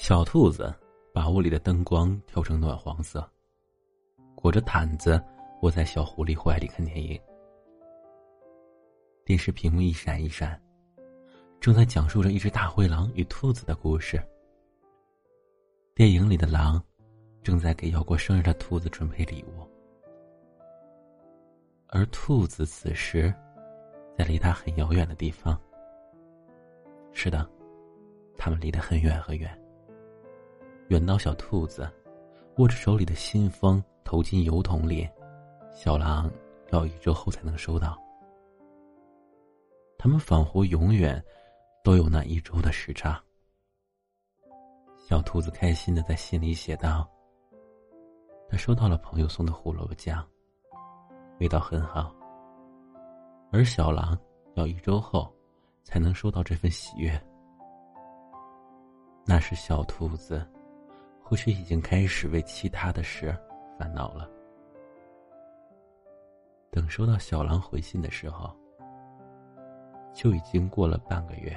小兔子把屋里的灯光调成暖黄色，裹着毯子窝在小狐狸怀里看电影。电视屏幕一闪一闪，正在讲述着一只大灰狼与兔子的故事。电影里的狼正在给要过生日的兔子准备礼物，而兔子此时在离他很遥远的地方。是的，他们离得很远很远。远到小兔子握着手里的信封投进邮筒里，小狼要一周后才能收到。他们仿佛永远都有那一周的时差。小兔子开心的在信里写道：“他收到了朋友送的胡萝卜酱，味道很好。”而小狼要一周后才能收到这份喜悦。那是小兔子。或许已经开始为其他的事烦恼了。等收到小狼回信的时候，就已经过了半个月。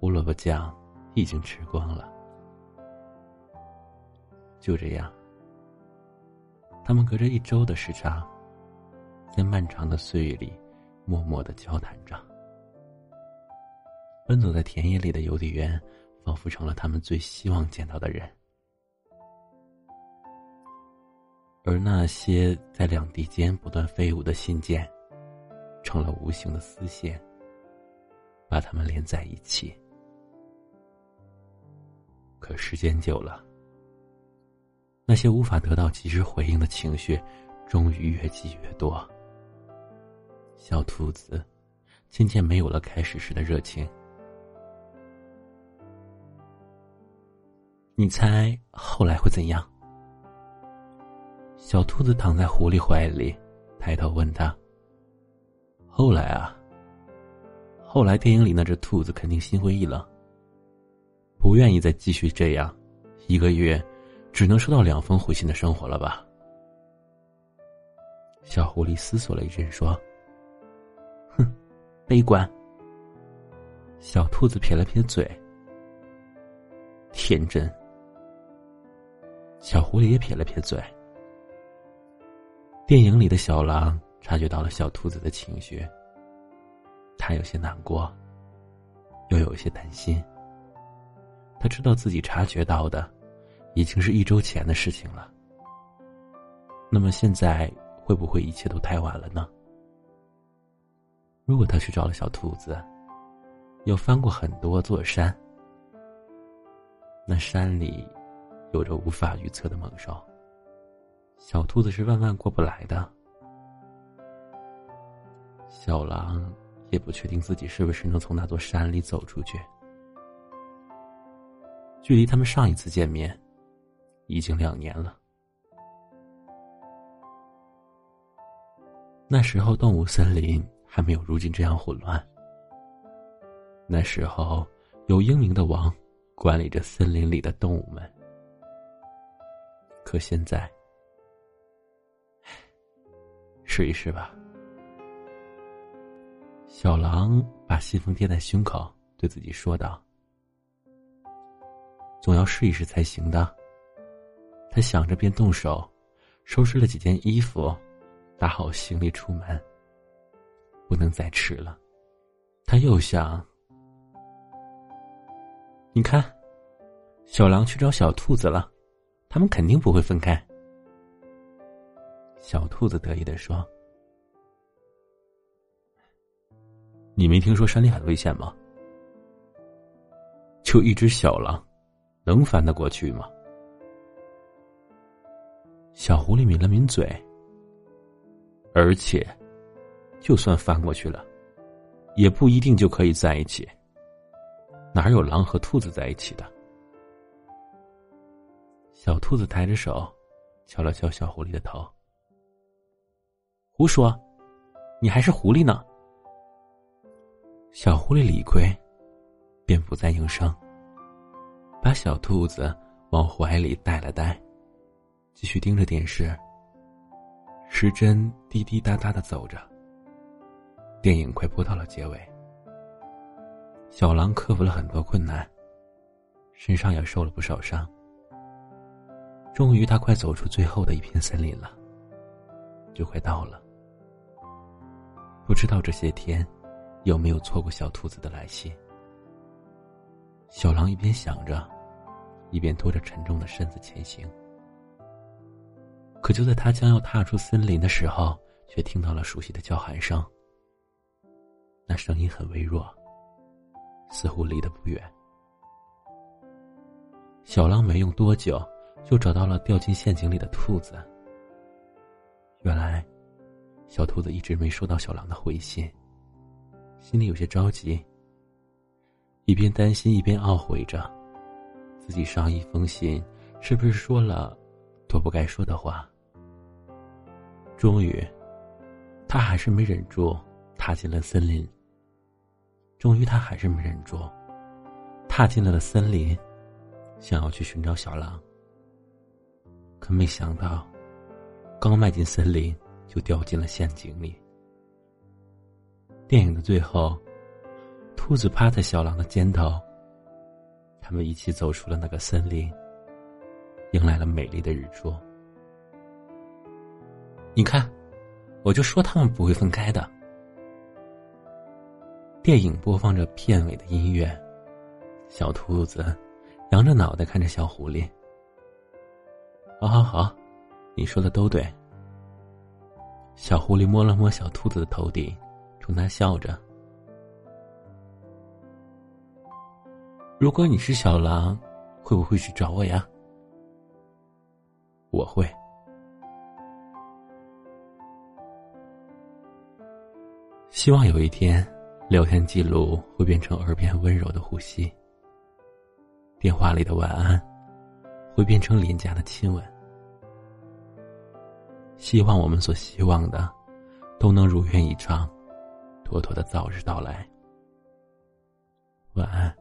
胡萝卜酱已经吃光了。就这样，他们隔着一周的时差，在漫长的岁月里默默的交谈着。奔走在田野里的邮递员。仿佛成了他们最希望见到的人，而那些在两地间不断飞舞的信件，成了无形的丝线，把他们连在一起。可时间久了，那些无法得到及时回应的情绪，终于越积越多。小兔子渐渐没有了开始时的热情。你猜后来会怎样？小兔子躺在狐狸怀里，抬头问他：“后来啊，后来电影里那只兔子肯定心灰意冷，不愿意再继续这样，一个月只能收到两封回信的生活了吧？”小狐狸思索了一阵，说：“哼，悲观。”小兔子撇了撇嘴：“天真。”小狐狸也撇了撇嘴。电影里的小狼察觉到了小兔子的情绪，他有些难过，又有些担心。他知道自己察觉到的，已经是一周前的事情了。那么现在会不会一切都太晚了呢？如果他去找了小兔子，又翻过很多座山，那山里……有着无法预测的猛兽，小兔子是万万过不来的。小狼也不确定自己是不是能从那座山里走出去。距离他们上一次见面，已经两年了。那时候动物森林还没有如今这样混乱。那时候有英明的王管理着森林里的动物们。可现在，试一试吧。小狼把信封贴在胸口，对自己说道：“总要试一试才行的。”他想着，便动手收拾了几件衣服，打好行李出门。不能再迟了。他又想：“你看，小狼去找小兔子了。”他们肯定不会分开。小兔子得意的说：“你没听说山里很危险吗？就一只小狼，能翻得过去吗？”小狐狸抿了抿嘴，而且，就算翻过去了，也不一定就可以在一起。哪有狼和兔子在一起的？小兔子抬着手，敲了敲小狐狸的头。胡说，你还是狐狸呢。小狐狸理亏，便不再应声，把小兔子往怀里带了带，继续盯着电视。时针滴滴答答的走着。电影快播到了结尾。小狼克服了很多困难，身上也受了不少伤。终于，他快走出最后的一片森林了，就快到了。不知道这些天有没有错过小兔子的来信。小狼一边想着，一边拖着沉重的身子前行。可就在他将要踏出森林的时候，却听到了熟悉的叫喊声。那声音很微弱，似乎离得不远。小狼没用多久，就找到了掉进陷阱里的兔子。原来，小兔子一直没收到小狼的回信，心里有些着急。一边担心，一边懊悔着，自己上一封信是不是说了多不该说的话。终于，他还是没忍住，踏进了森林。终于，他还是没忍住，踏进了森林，想要去寻找小狼。可没想到，刚迈进森林，就掉进了陷阱里。电影的最后。兔子趴在小狼的肩头。他们一起走出了那个森林，迎来了美丽的日出。你看，我就说他们不会分开的。电影播放着片尾的音乐，小兔子仰着脑袋看着小狐狸。好好好，你说的都对。小狐狸摸了摸小兔子的头顶，冲他笑着。如果你是小狼，会不会去找我呀？我会。希望有一天，聊天记录会变成耳边温柔的呼吸，电话里的晚安会变成廉价的亲吻。希望我们所希望的，都能如愿以偿，妥妥的早日到来。晚安。